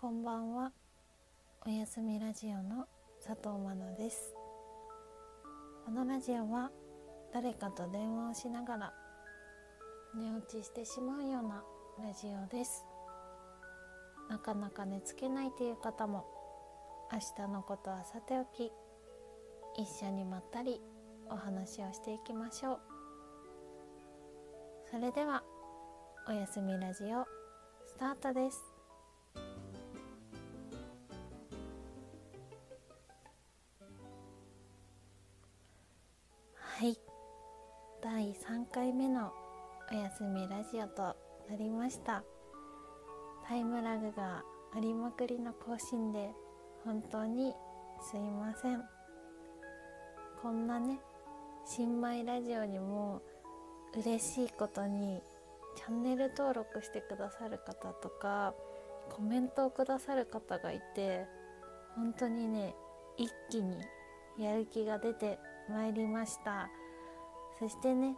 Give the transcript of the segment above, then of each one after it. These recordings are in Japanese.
こんばんは。おやすみラジオの佐藤真奈です。このラジオは誰かと電話をしながら寝落ちしてしまうようなラジオです。なかなか寝つけないという方も明日のことはさておき一緒にまったりお話をしていきましょう。それではおやすみラジオスタートです。1回目のお休みラジオとなりました。タイムラグがありまくりの更新で本当にすいません。こんなね新米ラジオにも嬉しいことにチャンネル登録してくださる方とかコメントをくださる方がいて本当にね一気にやる気が出てまいりました。そしてね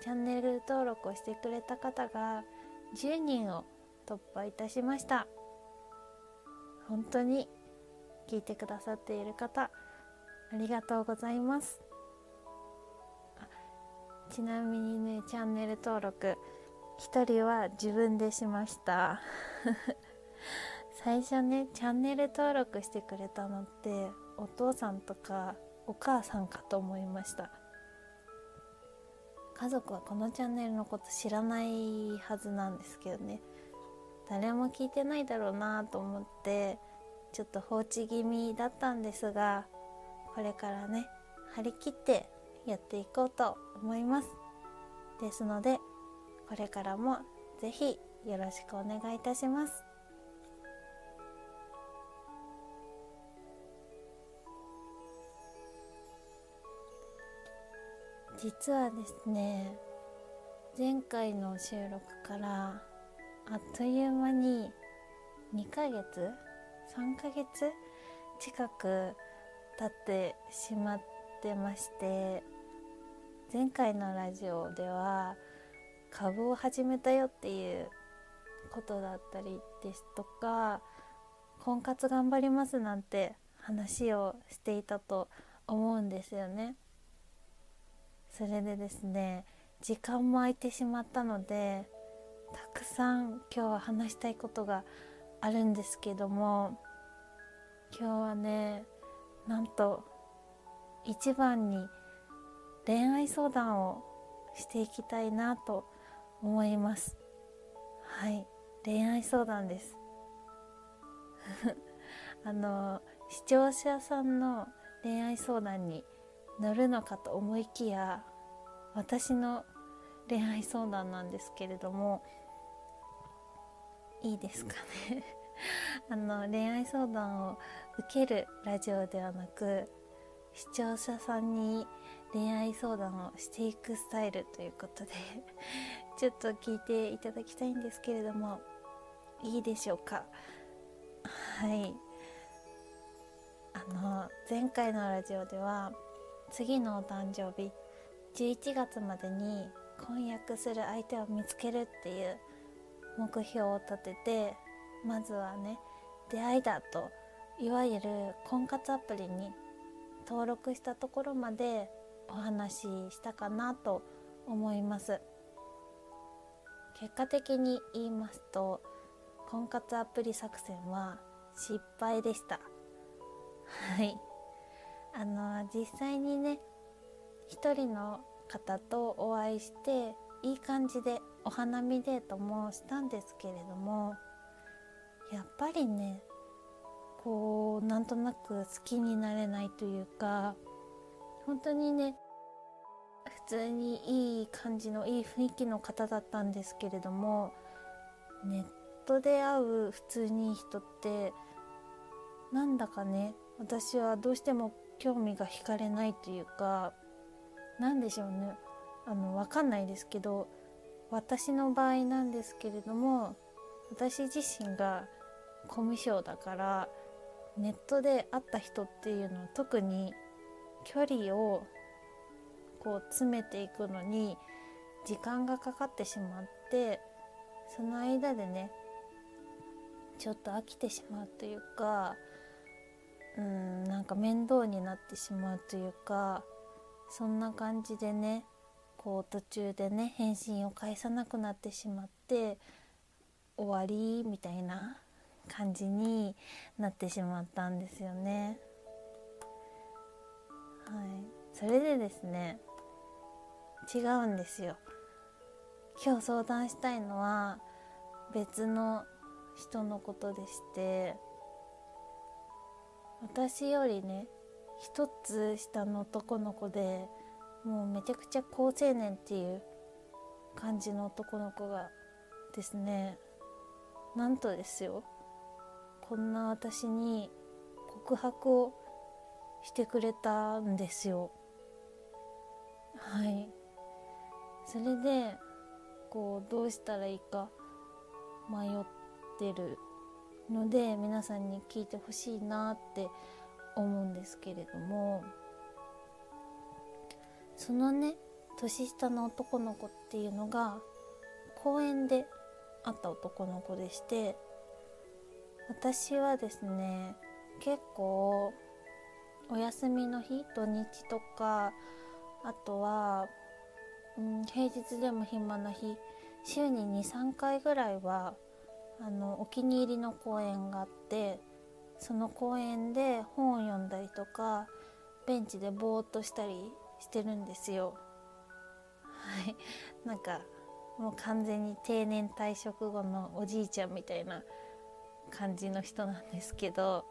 チャンネル登録をしてくれた方が10人を突破いたしました。本当に聞いてくださっている方ありがとうございます。ちなみにねチャンネル登録1人は自分でしました。最初ねチャンネル登録してくれたのってお父さんとかお母さんかと思いました。家族はこのチャンネルのこと知らないはずなんですけどね。誰も聞いてないだろうなと思ってちょっと放置気味だったんですがこれからね張り切ってやっていこうと思います。ですのでこれからもぜひよろしくお願いいたします。実はですね前回の収録からあっという間に2ヶ月3ヶ月近く経ってしまってまして前回のラジオでは株を始めたよっていうことだったりですとか婚活頑張りますなんて話をしていたと思うんですよね。それでですね時間も空いてしまったのでたくさん今日は話したいことがあるんですけども今日はねなんと一番に恋愛相談をしていきたいなと思います。はい恋愛相談です。あの視聴者さんの恋愛相談に乗るのかと思いきや私の恋愛相談なんですけれどもいいですかね。あの恋愛相談を受けるラジオではなく視聴者さんに恋愛相談をしていくスタイルということで ちょっと聞いていただきたいんですけれどもいいでしょうか。はい。あの前回のラジオでは次のお誕生日11月までに婚約する相手を見つけるっていう目標を立ててまずはね出会いだといわゆる婚活アプリに登録したところまでお話ししたかなと思います。結果的に言いますと婚活アプリ作戦は失敗でした。はい。あの実際にね一人の方とお会いしていい感じでお花見デートもしたんですけれどもやっぱりねこうなんとなく好きになれないというか本当にね普通にいい感じのいい雰囲気の方だったんですけれどもネットで会う普通にいい人ってなんだかね私はどうしても興味が惹かれないというか何でしょうね。あの分かんないですけど私の場合なんですけれども私自身がコミュ障だからネットで会った人っていうのは特に距離をこう詰めていくのに時間がかかってしまってその間でねちょっと飽きてしまうというかうんなんか面倒になってしまうというかそんな感じでねこう途中でね返信を返さなくなってしまって終わりみたいな感じになってしまったんですよね。はい、それでですね違うんですよ。今日相談したいのは別の人のことでして私よりね一つ下の男の子でもうめちゃくちゃ好青年っていう感じの男の子がですねなんとですよこんな私に告白をしてくれたんですよ。はい。それでこうどうしたらいいか迷ってる。ので皆さんに聞いてほしいなって思うんですけれどもそのね年下の男の子っていうのが公園で会った男の子でして私はですね結構お休みの日土日とかあとは、うん、平日でも暇な日週に23回ぐらいはあのお気に入りの公園があってその公園で本を読んだりとかベンチでぼーっとしたりしてるんですよ。はいなんかもう完全に定年退職後のおじいちゃんみたいな感じの人なんですけど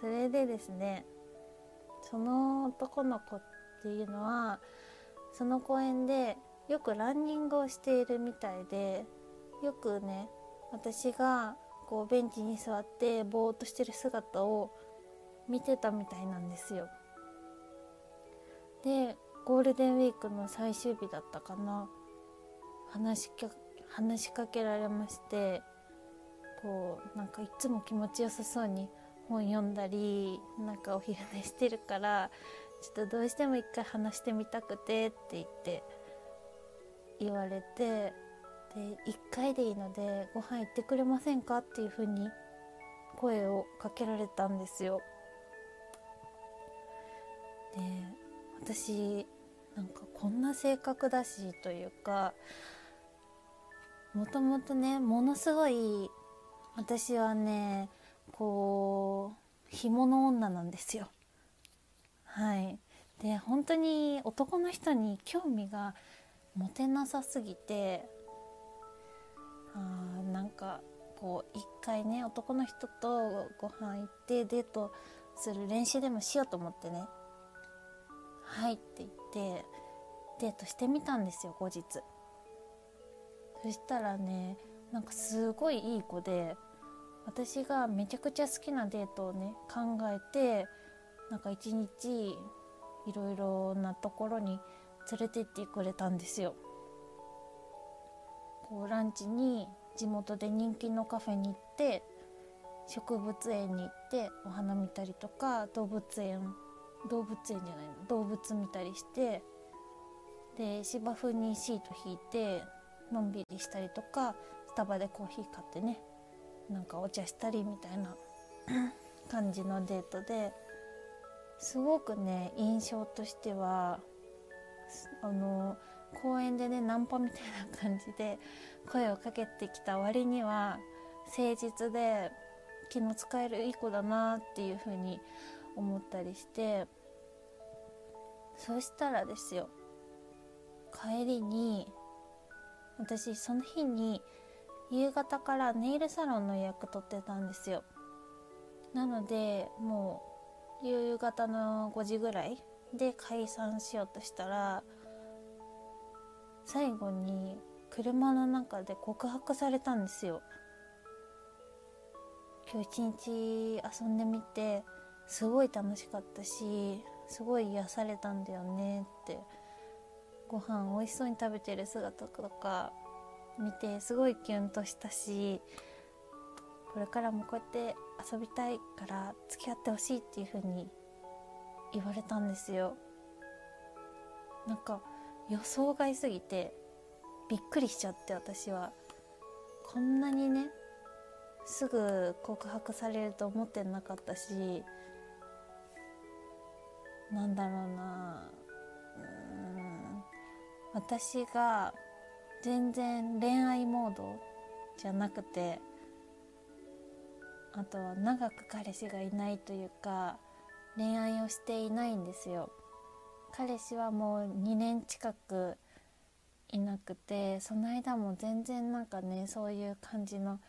それでですねその男の子っていうのはその公園でよくランニングをしているみたいでよくね私がこうベンチに座ってぼーっとしてる姿を見てたみたいなんですよ。でゴールデンウィークの最終日だったかな話し話しかけられましてこうなんかいつも気持ちよさそうに本読んだりなんかお昼寝してるからちょっとどうしても一回話してみたくてって言って言われてで1回でいいのでご飯行ってくれませんかっていう風に声をかけられたんですよ。で私なんかこんな性格だしというかもともとねものすごい私はねこう干物女なんですよ。はいで本当に男の人に興味が持てなさすぎてあなんかこう一回ね男の人とご飯行ってデートする練習でもしようと思ってね「はい」って言ってデートしてみたんですよ後日。そしたらねなんかすごいいい子で私がめちゃくちゃ好きなデートをね考えてなんか一日いろいろなところに連れてってくれたんですよ。こうランチに地元で人気のカフェに行って植物園に行ってお花見たりとか動物園動物園じゃないの動物見たりしてで芝生にシート引いてのんびりしたりとかスタバでコーヒー買ってねなんかお茶したりみたいな 感じのデートですごくね印象としてはあの公園でねナンパみたいな感じで声をかけてきた割には誠実で気の使えるいい子だなっていう風に思ったりしてそしたらですよ帰りに私その日に夕方からネイルサロンの予約取ってたんですよ。なのでもう夕方の5時ぐらいで解散しようとしたら最後に車の中で告白されたんですよ。今日一日遊んでみてすごい楽しかったしすごい癒されたんだよねって。ご飯美味しそうに食べてる姿とか見てすごいキュンとしたしこれからもこうやって遊びたいから付き合ってほしいっていう風に言われたんですよ。なんか予想外すぎてびっくりしちゃって私はこんなにねすぐ告白されると思ってなかったしなんだろうなうん私が全然恋愛モードじゃなくてあと長く彼氏がいないというか恋愛をしていないんですよ。彼氏はもう2年近くいなくてその間も全然なんかねそういう感じの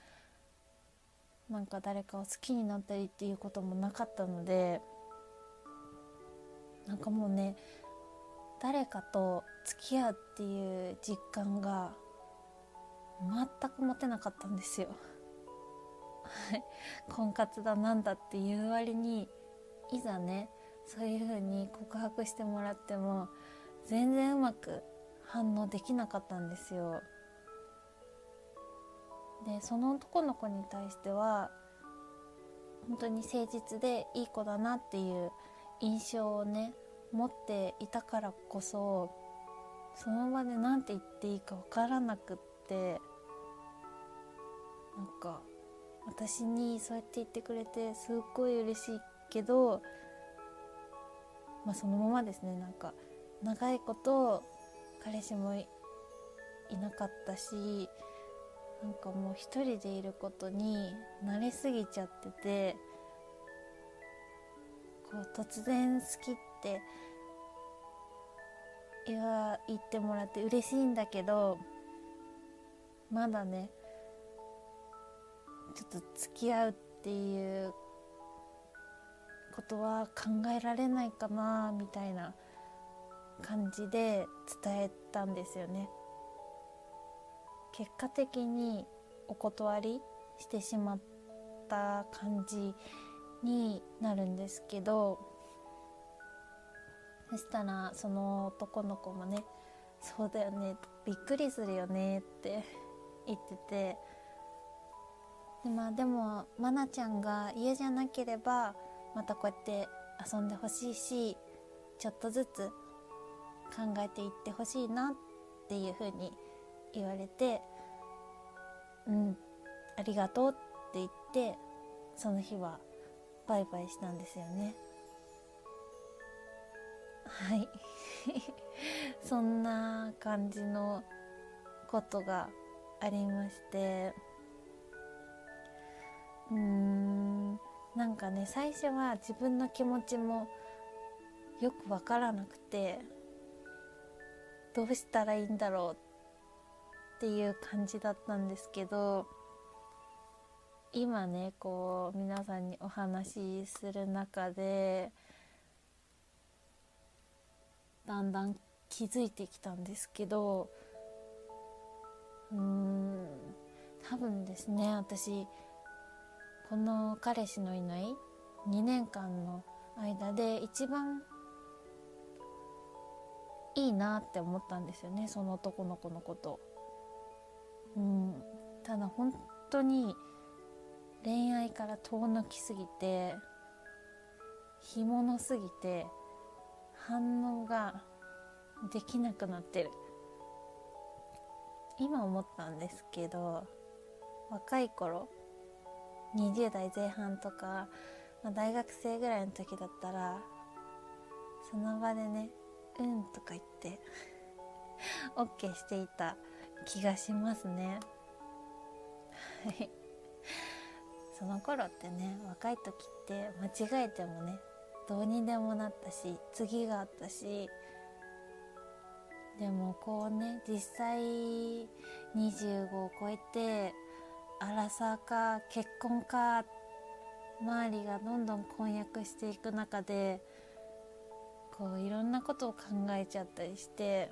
なんか誰かを好きになったりっていうこともなかったのでなんかもうね誰かと付き合うっていう実感が全く持てなかったんですよ。婚活だなんだっていう割にいざねそういう風に告白してもらっても全然うまく反応できなかったんですよ。でその男の子に対しては本当に誠実でいい子だなっていう印象をね持っていたからこそその場で何て言っていいか分からなくってなんか私にそうやって言ってくれてすっごい嬉しいけどまあそのままですねなんか長いこと彼氏もいなかったしなんかもう一人でいることに慣れすぎちゃっててこう突然好きって言わ言ってもらって嬉しいんだけどまだねちょっと付き合うっていうことは考えられないかなみたいな感じで伝えたんですよね。結果的にお断りしてしまった感じになるんですけどそしたらその男の子もね「そうだよねびっくりするよね」って言っててで,、まあ、でも愛菜ちゃんが家じゃなければまたこうやって遊んでほしいしちょっとずつ考えていってほしいなっていう風に言われて「うんありがとう」って言ってその日はバイバイしたんですよね。はい。そんな感じのことがありましてうーんなんかね最初は自分の気持ちもよくわからなくてどうしたらいいんだろうっていう感じだったんですけど今ねこう皆さんにお話しする中でだんだん気づいてきたんですけどうーん多分ですね私この彼氏のいない2年間の間で一番いいなって思ったんですよねその男の子のこと。うん。ただ本当に恋愛から遠のきすぎてひものすぎて反応ができなくなってる。今思ったんですけど若い頃20代前半とか、まあ、大学生ぐらいの時だったらその場でね「うん」とか言って OK していた気がしますね。はい。その頃ってね若い時って間違えてもねどうにでもなったし次があったしでもこうね実際25を超えてアラサーか結婚か周りがどんどん婚約していく中でこういろんなことを考えちゃったりして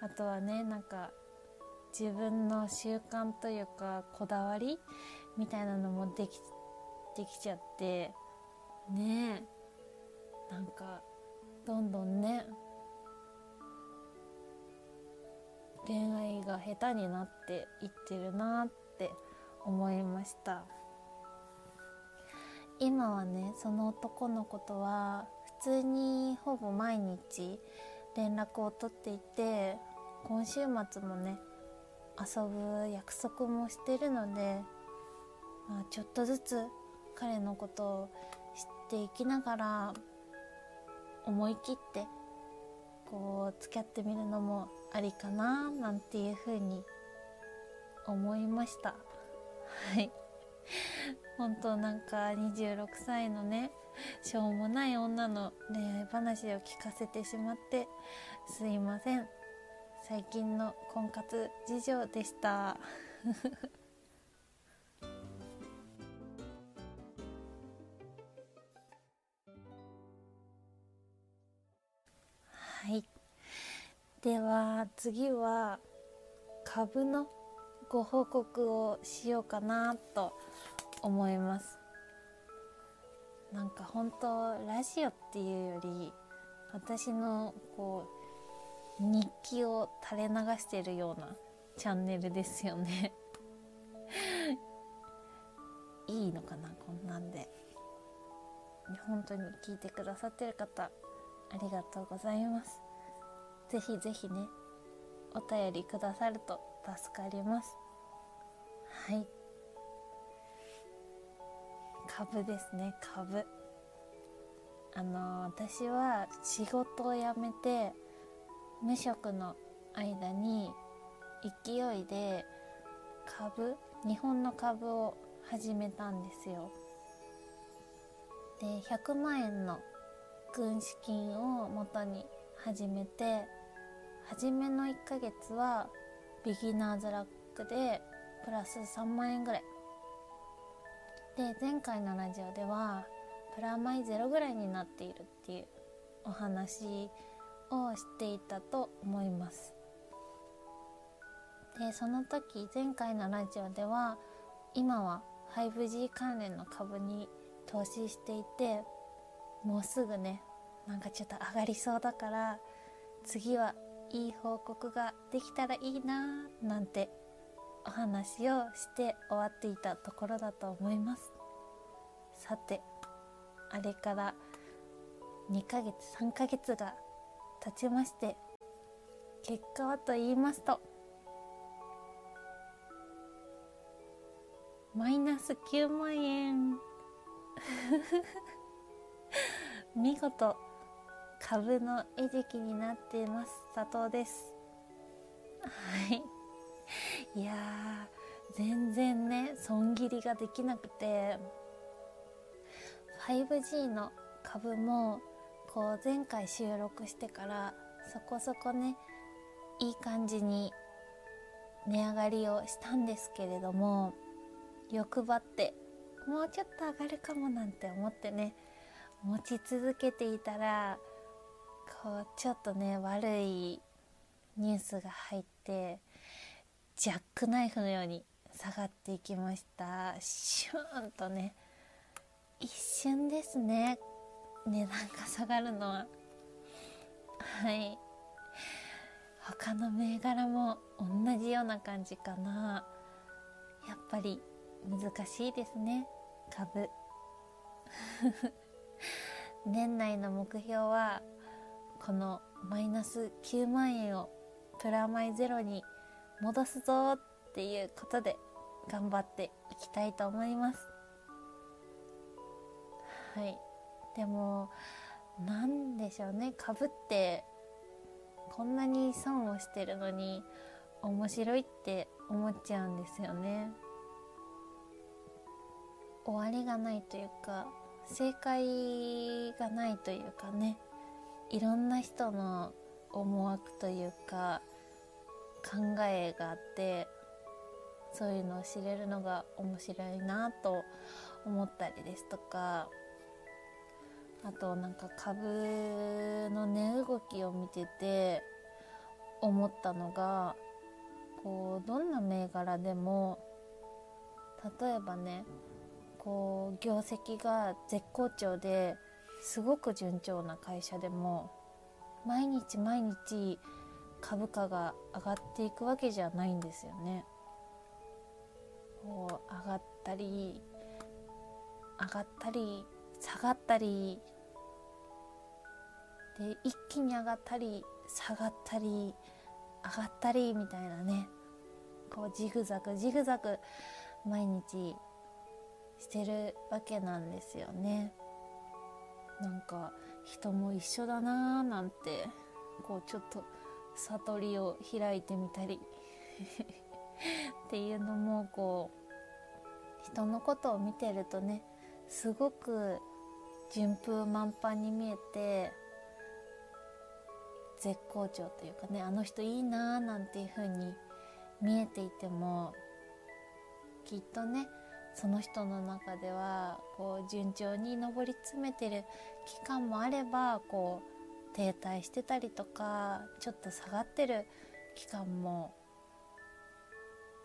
あとはねなんか自分の習慣というかこだわりみたいなのもできできちゃってねえなんかどんどんね恋愛が下手になっていってるなって思いました。今はねその男の子とは通にほぼ毎日連絡を取っていて今週末もね遊ぶ約束もしてるので、まあ、ちょっとずつ彼のことを知っていきながら思い切ってこう付き合ってみるのもありかななんていうふうに思いました。はい。本当なんか26歳のね しょうもない女の恋愛話を聞かせてしまってすいません。最近の婚活事情でした。はい。では次は株のご報告をしようかなと思います。なんか本当ラジオっていうより私のこう日記を垂れ流してるようなチャンネルですよね。いいのかなこんなんで。本当に聞いてくださってる方ありがとうございます。ぜひぜひねお便りくださると助かります。はい。株ですね。株。あの私は仕事を辞めて無職の間に勢いで株日本の株を始めたんですよ。で100万円の軍資金を元に始めて初めの1ヶ月はビギナーズラックでプラス3万円ぐらい。で前回のラジオではプラマイゼロぐらいになっているっていうお話をしていたと思います。でその時前回のラジオでは今は 5G 関連の株に投資していてもうすぐねなんかちょっと上がりそうだから次はいい報告ができたらいいななんてお話をして終わっていたところだと思います。さてあれから2ヶ月3ヶ月が経ちまして結果はと言いますとマイナス9万円。見事株の餌食になっています。佐藤です。はい。いや全然ね損切りができなくて。5G の株もこう前回収録してからそこそこねいい感じに値上がりをしたんですけれども欲張ってもうちょっと上がるかもなんて思ってね持ち続けていたらこうちょっとね悪いニュースが入ってジャックナイフのように下がっていきました。シューンとね一瞬ですね。値段が下がるのは。はい。他の銘柄も同じような感じかな。やっぱり難しいですね。株。年内の目標はこのマイナス9万円をプラマイゼロに戻すぞっていうことで頑張っていきたいと思います。はい。でも何でしょうね。かぶってこんなに損をしてるのに面白いって思っちゃうんですよね。終わりがないというか正解がないというかね。いろんな人の思惑というか考えがあってそういうのを知れるのが面白いなと思ったりですとかあとなんか株の値動きを見てて思ったのがこうどんな銘柄でも例えばねこう業績が絶好調ですごく順調な会社でも毎日毎日株価が上がっていくわけじゃないんですよね。こう上がったり上がったり下がったりで一気に上がったり下がったり上がったりみたいなねこうジグザグジグザグ毎日してるわけなんですよねなんか人も一緒だなーなんてこうちょっと悟りを開いてみたり。っていうのもこう人のことを見てるとねすごく順風満帆に見えて絶好調というかねあの人いいなーなんていう風に見えていてもきっとねその人の中ではこう順調に上り詰めてる期間もあればこう停滞してたりとかちょっと下がってる期間も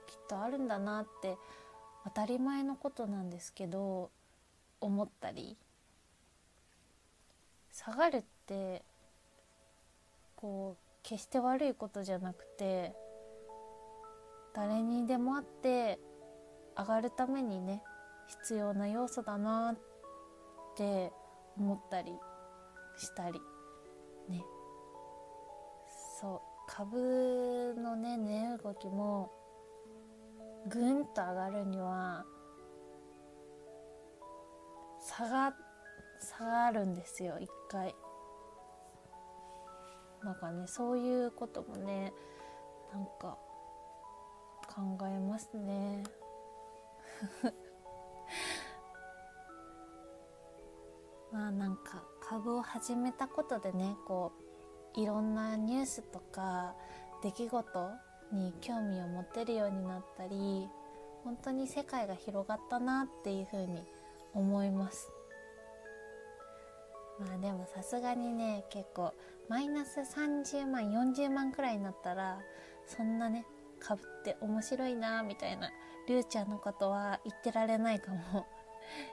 きっとあるんだなって当たり前のことなんですけど思ったり。下がるってこう決して悪いことじゃなくて誰にでもあって上がるためにね必要な要素だなって思ったりしたり。ね。そう株のね値動きもぐんと上がるには下が下がるんですよ一回。なんかねそういうこともねなんか考えますね。まあなんか株を始めたことでねこういろんなニュースとか出来事に興味を持てるようになったり本当に世界が広がったなっていうふうに思います。まあでもさすがにね結構マイナス30万40万くらいになったらそんなね株って面白いなみたいなりゅうちゃんのことは言ってられないかも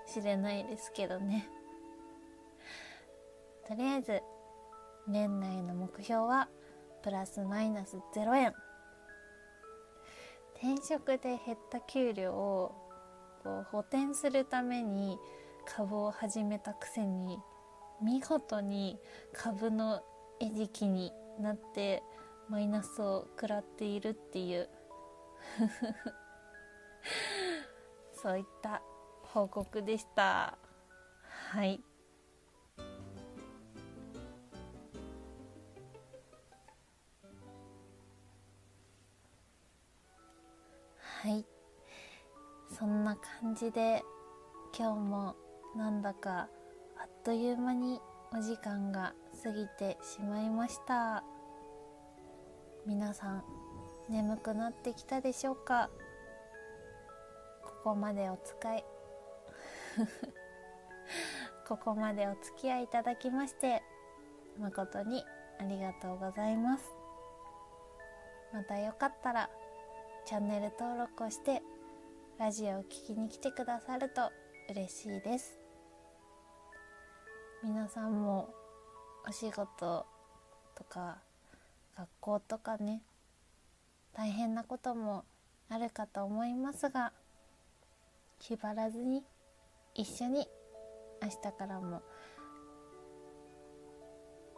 しれないですけどね。とりあえず年内の目標はプラスマイナス0円。転職で減った給料をこう補填するために株を始めたくせに見事に株の餌食になってマイナスを食らっているっていう。そういった報告でした。はい。そんな感じで今日もなんだかあっという間にお時間が過ぎてしまいました。皆さん眠くなってきたでしょうか？ここまでお使い。ここまでお付き合いいただきまして誠にありがとうございます。またよかったらチャンネル登録をしてラジオを聴きに来てくださると嬉しいです。皆さんもお仕事とか学校とかね大変なこともあるかと思いますが気張らずに一緒に明日からも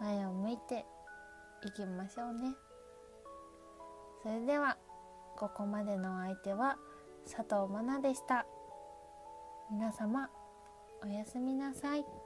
前を向いていきましょうね。それではここまでのお相手は佐藤真奈でした皆様おやすみなさい。